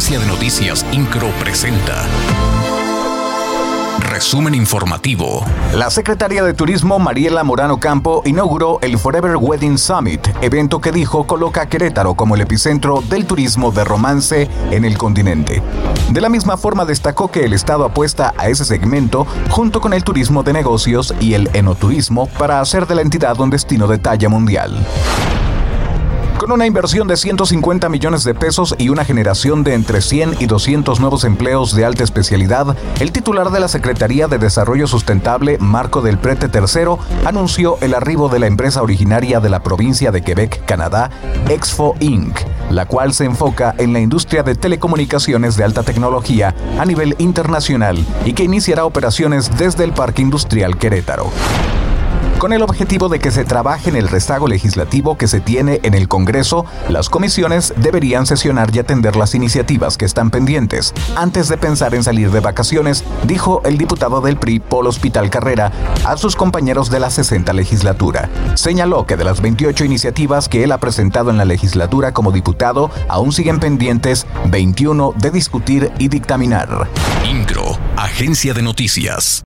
Noticias Incro presenta. Resumen informativo. La secretaria de Turismo Mariela Morano Campo inauguró el Forever Wedding Summit, evento que dijo coloca a Querétaro como el epicentro del turismo de romance en el continente. De la misma forma destacó que el Estado apuesta a ese segmento junto con el turismo de negocios y el enoturismo para hacer de la entidad un destino de talla mundial. Con una inversión de 150 millones de pesos y una generación de entre 100 y 200 nuevos empleos de alta especialidad, el titular de la Secretaría de Desarrollo Sustentable, Marco del Prete III, anunció el arribo de la empresa originaria de la provincia de Quebec, Canadá, Exfo Inc., la cual se enfoca en la industria de telecomunicaciones de alta tecnología a nivel internacional y que iniciará operaciones desde el Parque Industrial Querétaro con el objetivo de que se trabaje en el rezago legislativo que se tiene en el Congreso, las comisiones deberían sesionar y atender las iniciativas que están pendientes antes de pensar en salir de vacaciones, dijo el diputado del PRI, Paul Hospital Carrera, a sus compañeros de la 60 legislatura. Señaló que de las 28 iniciativas que él ha presentado en la legislatura como diputado, aún siguen pendientes 21 de discutir y dictaminar. Incro, Agencia de Noticias.